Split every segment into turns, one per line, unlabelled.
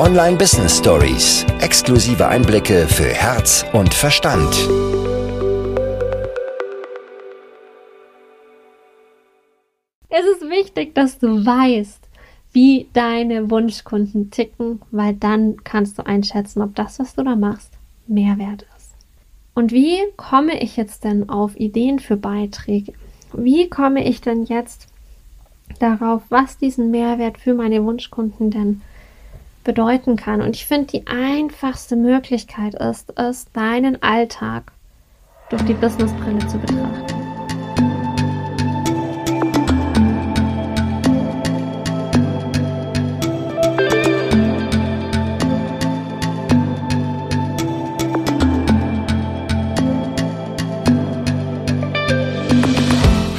Online Business Stories. Exklusive Einblicke für Herz und Verstand.
Es ist wichtig, dass du weißt, wie deine Wunschkunden ticken, weil dann kannst du einschätzen, ob das, was du da machst, Mehrwert ist. Und wie komme ich jetzt denn auf Ideen für Beiträge? Wie komme ich denn jetzt darauf, was diesen Mehrwert für meine Wunschkunden denn bedeuten kann? Und ich finde, die einfachste Möglichkeit ist es, deinen Alltag durch die Businessbrille zu betrachten.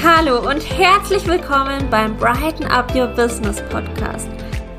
Hallo und herzlich willkommen beim Brighten Up Your Business Podcast,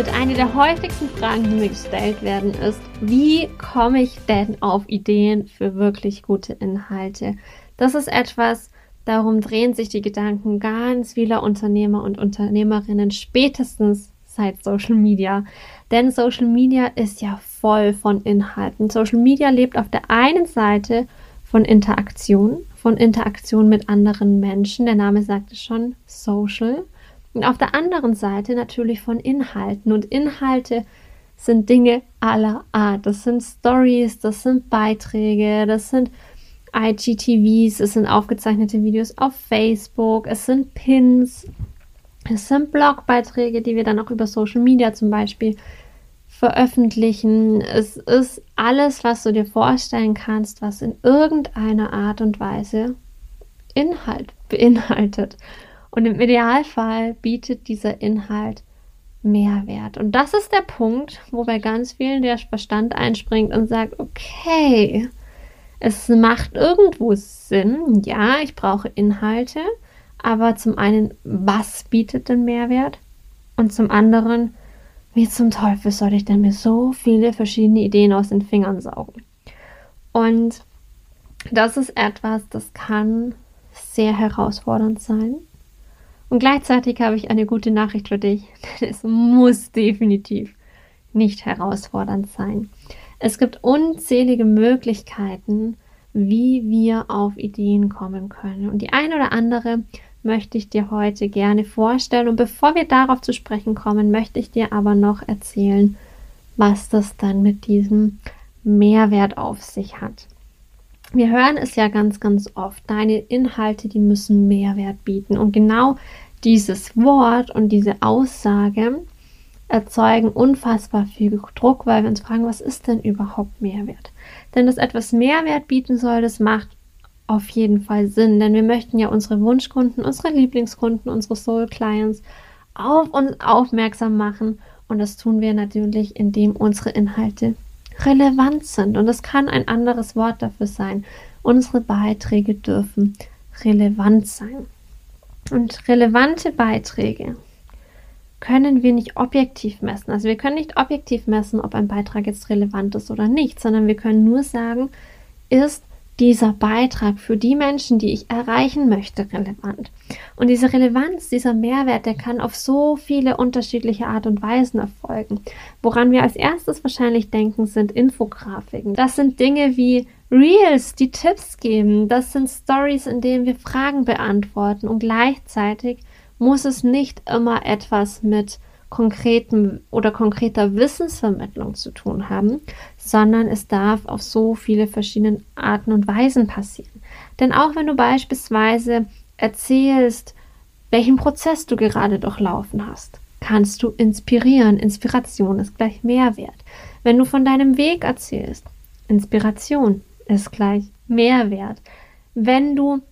Mit einer der häufigsten Fragen, die mir gestellt werden, ist, wie komme ich denn auf Ideen für wirklich gute Inhalte? Das ist etwas, darum drehen sich die Gedanken ganz vieler Unternehmer und Unternehmerinnen spätestens seit Social Media. Denn Social Media ist ja voll von Inhalten. Social Media lebt auf der einen Seite von Interaktion, von Interaktion mit anderen Menschen. Der Name sagt es schon, Social. Und auf der anderen Seite natürlich von Inhalten. Und Inhalte sind Dinge aller Art. Das sind Stories, das sind Beiträge, das sind IGTVs, es sind aufgezeichnete Videos auf Facebook, es sind Pins, es sind Blogbeiträge, die wir dann auch über Social Media zum Beispiel veröffentlichen. Es ist alles, was du dir vorstellen kannst, was in irgendeiner Art und Weise Inhalt beinhaltet. Und im Idealfall bietet dieser Inhalt Mehrwert. Und das ist der Punkt, wo bei ganz vielen der Verstand einspringt und sagt, okay, es macht irgendwo Sinn, ja, ich brauche Inhalte, aber zum einen, was bietet denn Mehrwert? Und zum anderen, wie zum Teufel soll ich denn mir so viele verschiedene Ideen aus den Fingern saugen? Und das ist etwas, das kann sehr herausfordernd sein. Und gleichzeitig habe ich eine gute Nachricht für dich, es muss definitiv nicht herausfordernd sein. Es gibt unzählige Möglichkeiten, wie wir auf Ideen kommen können. Und die eine oder andere möchte ich dir heute gerne vorstellen. Und bevor wir darauf zu sprechen kommen, möchte ich dir aber noch erzählen, was das dann mit diesem Mehrwert auf sich hat. Wir hören es ja ganz, ganz oft. Deine Inhalte, die müssen Mehrwert bieten. Und genau dieses Wort und diese Aussage erzeugen unfassbar viel Druck, weil wir uns fragen, was ist denn überhaupt Mehrwert? Denn dass etwas Mehrwert bieten soll, das macht auf jeden Fall Sinn, denn wir möchten ja unsere Wunschkunden, unsere Lieblingskunden, unsere Soul Clients auf uns aufmerksam machen und das tun wir natürlich, indem unsere Inhalte relevant sind. Und das kann ein anderes Wort dafür sein. Unsere Beiträge dürfen relevant sein. Und relevante Beiträge können wir nicht objektiv messen. Also wir können nicht objektiv messen, ob ein Beitrag jetzt relevant ist oder nicht, sondern wir können nur sagen, ist dieser Beitrag für die Menschen, die ich erreichen möchte, relevant. Und diese Relevanz, dieser Mehrwert, der kann auf so viele unterschiedliche Art und Weisen erfolgen. Woran wir als erstes wahrscheinlich denken, sind Infografiken. Das sind Dinge wie Reels, die Tipps geben. Das sind Stories, in denen wir Fragen beantworten. Und gleichzeitig muss es nicht immer etwas mit konkreten oder konkreter Wissensvermittlung zu tun haben, sondern es darf auf so viele verschiedene Arten und Weisen passieren. Denn auch wenn du beispielsweise erzählst, welchen Prozess du gerade durchlaufen hast, kannst du inspirieren. Inspiration ist gleich Mehrwert. Wenn du von deinem Weg erzählst, Inspiration ist gleich Mehrwert. Wenn du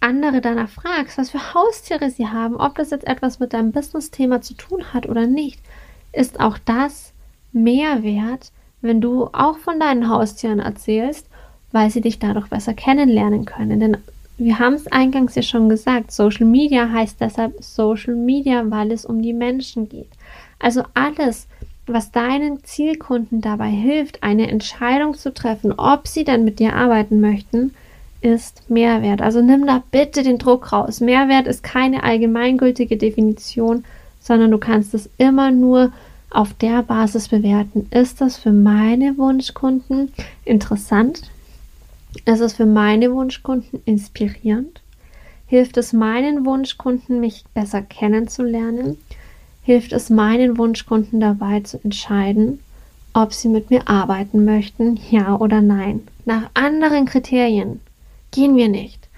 andere danach fragst, was für Haustiere sie haben, ob das jetzt etwas mit deinem Business-Thema zu tun hat oder nicht, ist auch das Mehrwert, wenn du auch von deinen Haustieren erzählst, weil sie dich dadurch besser kennenlernen können. Denn wir haben es eingangs ja schon gesagt, Social Media heißt deshalb Social Media, weil es um die Menschen geht. Also alles, was deinen Zielkunden dabei hilft, eine Entscheidung zu treffen, ob sie dann mit dir arbeiten möchten, ist Mehrwert. Also nimm da bitte den Druck raus. Mehrwert ist keine allgemeingültige Definition, sondern du kannst es immer nur auf der Basis bewerten. Ist das für meine Wunschkunden interessant? Ist es für meine Wunschkunden inspirierend? Hilft es meinen Wunschkunden, mich besser kennenzulernen? Hilft es meinen Wunschkunden dabei zu entscheiden, ob sie mit mir arbeiten möchten, ja oder nein? Nach anderen Kriterien gehen wir nicht.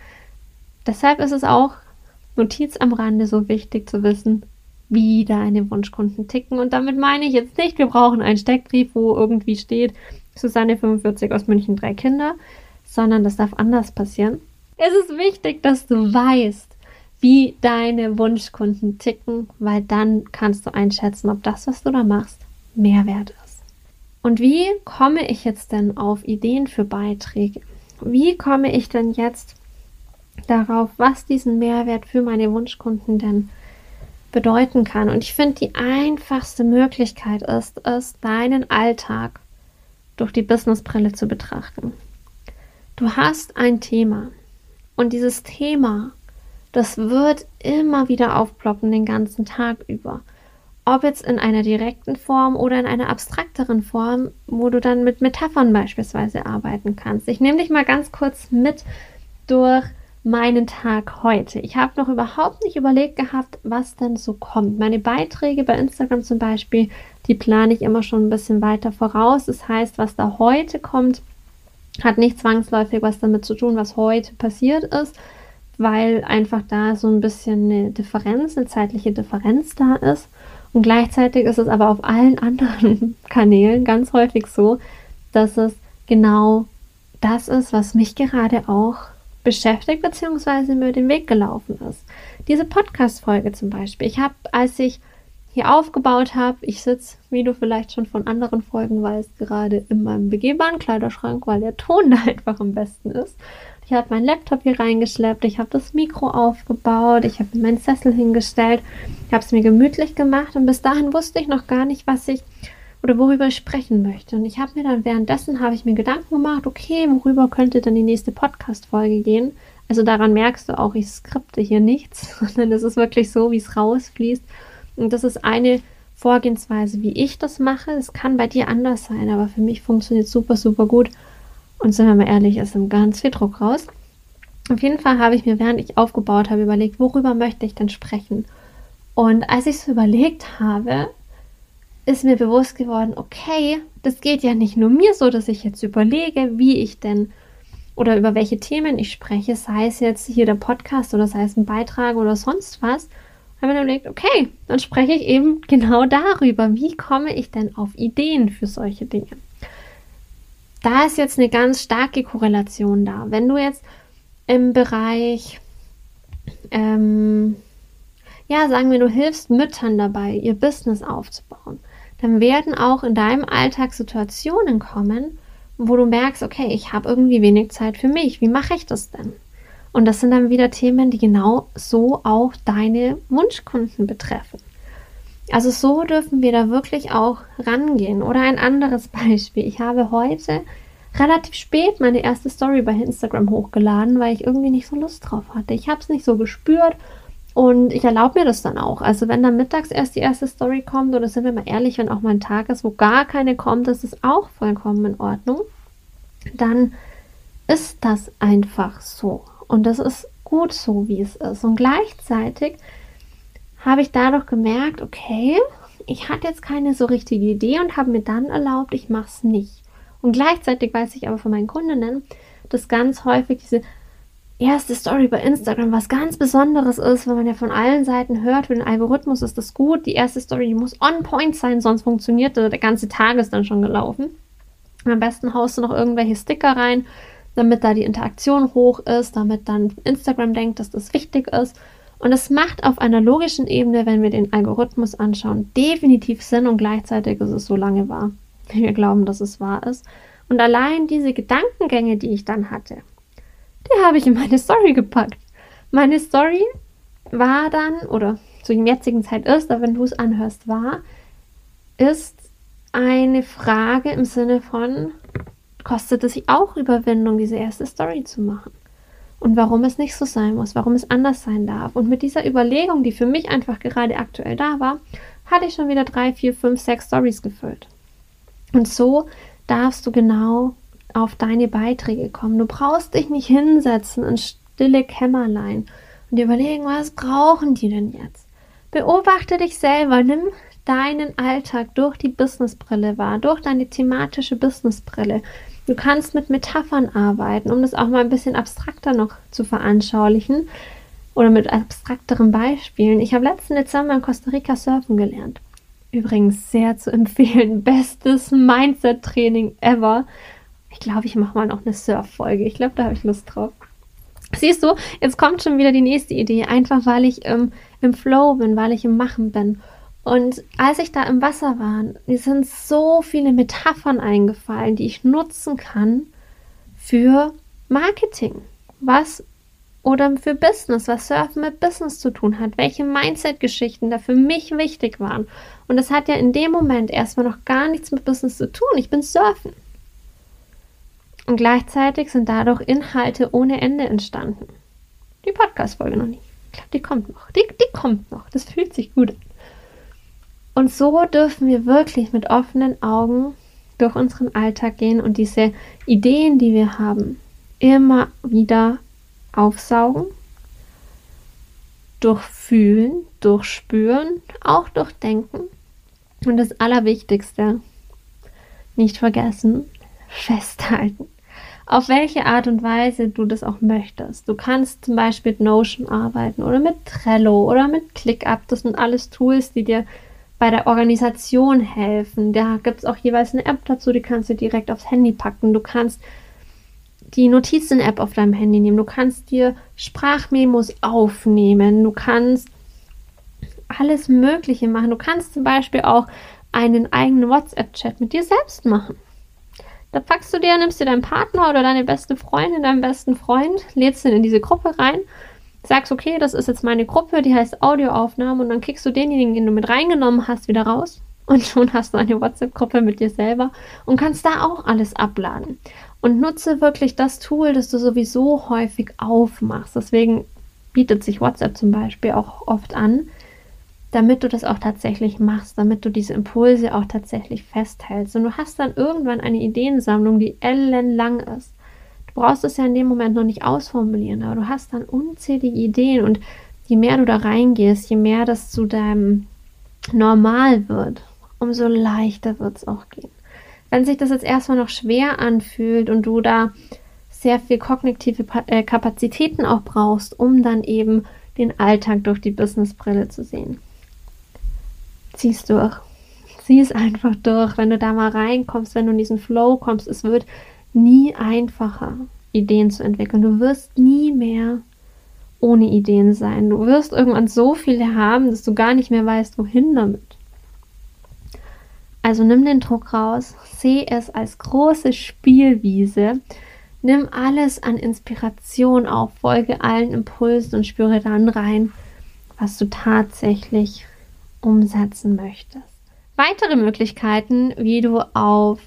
Deshalb ist es auch Notiz am Rande so wichtig zu wissen, wie deine Wunschkunden ticken. Und damit meine ich jetzt nicht, wir brauchen einen Steckbrief, wo irgendwie steht, Susanne 45 aus München, drei Kinder, sondern das darf anders passieren. Es ist wichtig, dass du weißt, wie deine Wunschkunden ticken, weil dann kannst du einschätzen, ob das, was du da machst, Mehrwert ist. Und wie komme ich jetzt denn auf Ideen für Beiträge? Wie komme ich denn jetzt darauf, was diesen Mehrwert für meine Wunschkunden denn bedeuten kann? Und ich finde, die einfachste Möglichkeit ist es, deinen Alltag durch die Businessbrille zu betrachten. Du hast ein Thema und dieses Thema, das wird immer wieder aufploppen den ganzen Tag über ob jetzt in einer direkten Form oder in einer abstrakteren Form, wo du dann mit Metaphern beispielsweise arbeiten kannst. Ich nehme dich mal ganz kurz mit durch meinen Tag heute. Ich habe noch überhaupt nicht überlegt gehabt, was denn so kommt. Meine Beiträge bei Instagram zum Beispiel, die plane ich immer schon ein bisschen weiter voraus. Das heißt, was da heute kommt, hat nicht zwangsläufig was damit zu tun, was heute passiert ist, weil einfach da so ein bisschen eine Differenz, eine zeitliche Differenz da ist. Und gleichzeitig ist es aber auf allen anderen Kanälen ganz häufig so, dass es genau das ist, was mich gerade auch beschäftigt bzw. mir den Weg gelaufen ist. Diese Podcast-Folge zum Beispiel. Ich habe, als ich hier aufgebaut habe, ich sitze, wie du vielleicht schon von anderen Folgen weißt, gerade in meinem begehbaren Kleiderschrank, weil der Ton da einfach am besten ist. Ich habe meinen Laptop hier reingeschleppt, ich habe das Mikro aufgebaut, ich habe meinen Sessel hingestellt, ich habe es mir gemütlich gemacht und bis dahin wusste ich noch gar nicht, was ich oder worüber ich sprechen möchte. Und ich habe mir dann währenddessen habe ich mir Gedanken gemacht, okay, worüber könnte dann die nächste Podcast-Folge gehen? Also daran merkst du auch, ich skripte hier nichts, sondern es ist wirklich so, wie es rausfließt. Und das ist eine Vorgehensweise, wie ich das mache. Es kann bei dir anders sein, aber für mich funktioniert super, super gut. Und sind wir mal ehrlich, ist ganz viel Druck raus. Auf jeden Fall habe ich mir, während ich aufgebaut habe, überlegt, worüber möchte ich denn sprechen? Und als ich es überlegt habe, ist mir bewusst geworden, okay, das geht ja nicht nur mir so, dass ich jetzt überlege, wie ich denn oder über welche Themen ich spreche, sei es jetzt hier der Podcast oder sei es ein Beitrag oder sonst was, habe ich mir überlegt, okay, dann spreche ich eben genau darüber, wie komme ich denn auf Ideen für solche Dinge da ist jetzt eine ganz starke Korrelation da. Wenn du jetzt im Bereich, ähm, ja, sagen wir, du hilfst Müttern dabei, ihr Business aufzubauen, dann werden auch in deinem Alltag Situationen kommen, wo du merkst, okay, ich habe irgendwie wenig Zeit für mich. Wie mache ich das denn? Und das sind dann wieder Themen, die genau so auch deine Wunschkunden betreffen. Also so dürfen wir da wirklich auch rangehen. Oder ein anderes Beispiel. Ich habe heute relativ spät meine erste Story bei Instagram hochgeladen, weil ich irgendwie nicht so Lust drauf hatte. Ich habe es nicht so gespürt und ich erlaube mir das dann auch. Also wenn dann mittags erst die erste Story kommt, oder sind wir mal ehrlich, wenn auch mal ein Tag ist, wo gar keine kommt, das ist auch vollkommen in Ordnung. Dann ist das einfach so. Und das ist gut so, wie es ist. Und gleichzeitig habe ich dadurch gemerkt, okay, ich hatte jetzt keine so richtige Idee und habe mir dann erlaubt, ich mache es nicht. Und gleichzeitig weiß ich aber von meinen Kundinnen, dass ganz häufig diese erste Story bei Instagram was ganz Besonderes ist, weil man ja von allen Seiten hört, für den Algorithmus ist das gut. Die erste Story, die muss on point sein, sonst funktioniert der ganze Tag ist dann schon gelaufen. Am besten haust du noch irgendwelche Sticker rein, damit da die Interaktion hoch ist, damit dann Instagram denkt, dass das wichtig ist. Und es macht auf einer logischen Ebene, wenn wir den Algorithmus anschauen, definitiv Sinn und gleichzeitig ist es so lange wahr, wie wir glauben, dass es wahr ist. Und allein diese Gedankengänge, die ich dann hatte, die habe ich in meine Story gepackt. Meine Story war dann, oder zu dem jetzigen Zeit ist, aber wenn du es anhörst, war, ist eine Frage im Sinne von, kostet es sich auch Überwindung, diese erste Story zu machen? Und warum es nicht so sein muss, warum es anders sein darf. Und mit dieser Überlegung, die für mich einfach gerade aktuell da war, hatte ich schon wieder drei, vier, fünf, sechs Stories gefüllt. Und so darfst du genau auf deine Beiträge kommen. Du brauchst dich nicht hinsetzen in stille Kämmerlein und überlegen, was brauchen die denn jetzt? Beobachte dich selber, nimm deinen Alltag durch die Businessbrille wahr, durch deine thematische Businessbrille. Du kannst mit Metaphern arbeiten, um das auch mal ein bisschen abstrakter noch zu veranschaulichen oder mit abstrakteren Beispielen. Ich habe letzten Dezember in Costa Rica surfen gelernt. Übrigens sehr zu empfehlen. Bestes Mindset-Training ever. Ich glaube, ich mache mal noch eine Surf-Folge. Ich glaube, da habe ich Lust drauf. Siehst du, jetzt kommt schon wieder die nächste Idee. Einfach weil ich ähm, im Flow bin, weil ich im Machen bin. Und als ich da im Wasser war, mir sind so viele Metaphern eingefallen, die ich nutzen kann für Marketing. Was oder für Business, was Surfen mit Business zu tun hat, welche Mindset-Geschichten da für mich wichtig waren. Und das hat ja in dem Moment erstmal noch gar nichts mit Business zu tun. Ich bin Surfen. Und gleichzeitig sind dadurch Inhalte ohne Ende entstanden. Die Podcast-Folge noch nicht. Ich glaube, die kommt noch. Die, die kommt noch. Das fühlt sich gut an. Und so dürfen wir wirklich mit offenen Augen durch unseren Alltag gehen und diese Ideen, die wir haben, immer wieder aufsaugen, durchfühlen, durchspüren, auch durchdenken. Und das Allerwichtigste, nicht vergessen, festhalten. Auf welche Art und Weise du das auch möchtest. Du kannst zum Beispiel mit Notion arbeiten oder mit Trello oder mit ClickUp. Das sind alles Tools, die dir bei der Organisation helfen. Da gibt es auch jeweils eine App dazu, die kannst du direkt aufs Handy packen. Du kannst die Notizen-App auf deinem Handy nehmen. Du kannst dir Sprachmemos aufnehmen. Du kannst alles Mögliche machen. Du kannst zum Beispiel auch einen eigenen WhatsApp-Chat mit dir selbst machen. Da packst du dir, nimmst dir deinen Partner oder deine beste Freundin, deinen besten Freund, lädst ihn in diese Gruppe rein sagst, okay, das ist jetzt meine Gruppe, die heißt Audioaufnahme und dann kickst du denjenigen, den du mit reingenommen hast, wieder raus und schon hast du eine WhatsApp-Gruppe mit dir selber und kannst da auch alles abladen. Und nutze wirklich das Tool, das du sowieso häufig aufmachst. Deswegen bietet sich WhatsApp zum Beispiel auch oft an, damit du das auch tatsächlich machst, damit du diese Impulse auch tatsächlich festhältst. Und du hast dann irgendwann eine Ideensammlung, die ellenlang ist brauchst es ja in dem Moment noch nicht ausformulieren, aber du hast dann unzählige Ideen und je mehr du da reingehst, je mehr das zu deinem Normal wird, umso leichter wird es auch gehen. Wenn sich das jetzt erstmal noch schwer anfühlt und du da sehr viel kognitive äh, Kapazitäten auch brauchst, um dann eben den Alltag durch die Businessbrille zu sehen. Zieh's durch. Zieh es einfach durch. Wenn du da mal reinkommst, wenn du in diesen Flow kommst, es wird nie einfacher, Ideen zu entwickeln. Du wirst nie mehr ohne Ideen sein. Du wirst irgendwann so viele haben, dass du gar nicht mehr weißt, wohin damit. Also nimm den Druck raus, sehe es als große Spielwiese, nimm alles an Inspiration auf, folge allen Impulsen und spüre dann rein, was du tatsächlich umsetzen möchtest. Weitere Möglichkeiten, wie du auf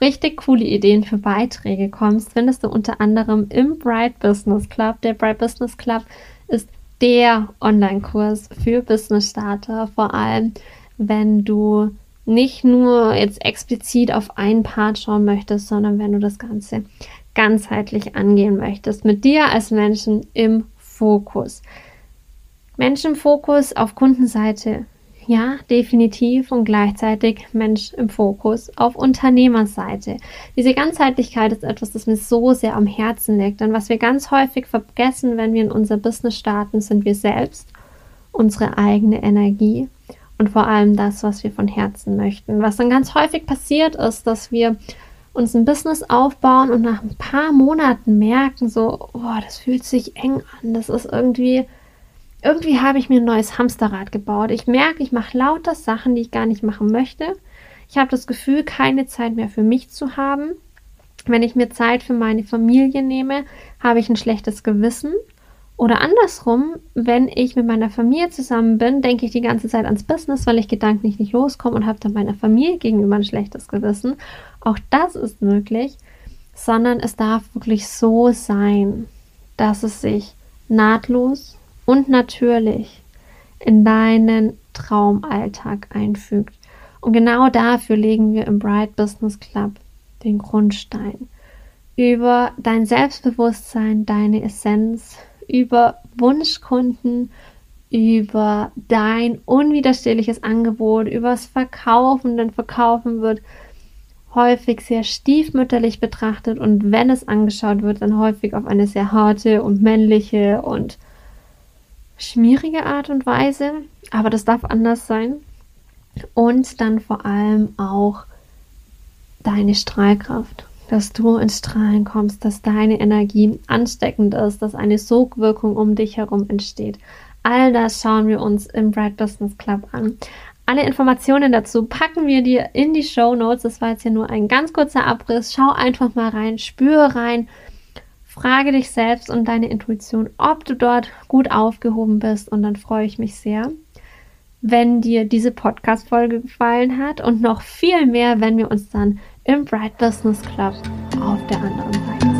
richtig coole Ideen für Beiträge kommst, findest du unter anderem im Bright Business Club. Der Bright Business Club ist der Online-Kurs für Business Starter, vor allem wenn du nicht nur jetzt explizit auf einen Part schauen möchtest, sondern wenn du das Ganze ganzheitlich angehen möchtest, mit dir als Menschen im Fokus. Menschen im Fokus auf Kundenseite ja, definitiv und gleichzeitig Mensch im Fokus auf Unternehmerseite. Diese Ganzheitlichkeit ist etwas, das mir so sehr am Herzen liegt. Denn was wir ganz häufig vergessen, wenn wir in unser Business starten, sind wir selbst, unsere eigene Energie und vor allem das, was wir von Herzen möchten. Was dann ganz häufig passiert ist, dass wir uns ein Business aufbauen und nach ein paar Monaten merken, so, oh, das fühlt sich eng an, das ist irgendwie irgendwie habe ich mir ein neues Hamsterrad gebaut. Ich merke, ich mache lauter Sachen, die ich gar nicht machen möchte. Ich habe das Gefühl, keine Zeit mehr für mich zu haben. Wenn ich mir Zeit für meine Familie nehme, habe ich ein schlechtes Gewissen. Oder andersrum, wenn ich mit meiner Familie zusammen bin, denke ich die ganze Zeit ans Business, weil ich gedanklich nicht loskomme und habe dann meiner Familie gegenüber ein schlechtes Gewissen. Auch das ist möglich, sondern es darf wirklich so sein, dass es sich nahtlos und natürlich in deinen Traumalltag einfügt. Und genau dafür legen wir im Bright Business Club den Grundstein. Über dein Selbstbewusstsein, deine Essenz, über Wunschkunden, über dein unwiderstehliches Angebot, über das Verkaufen, denn Verkaufen wird häufig sehr stiefmütterlich betrachtet und wenn es angeschaut wird, dann häufig auf eine sehr harte und männliche und schmierige Art und Weise. Aber das darf anders sein. Und dann vor allem auch deine Strahlkraft, dass du ins Strahlen kommst, dass deine Energie ansteckend ist, dass eine Sogwirkung um dich herum entsteht. All das schauen wir uns im Bright Business Club an. Alle Informationen dazu packen wir dir in die Show Notes. Das war jetzt hier nur ein ganz kurzer Abriss. Schau einfach mal rein, spüre rein, frage dich selbst und deine Intuition, ob du dort gut aufgehoben bist. Und dann freue ich mich sehr, wenn dir diese Podcast-Folge gefallen hat und noch viel mehr, wenn wir uns dann im Bright Business Club auf der anderen Seite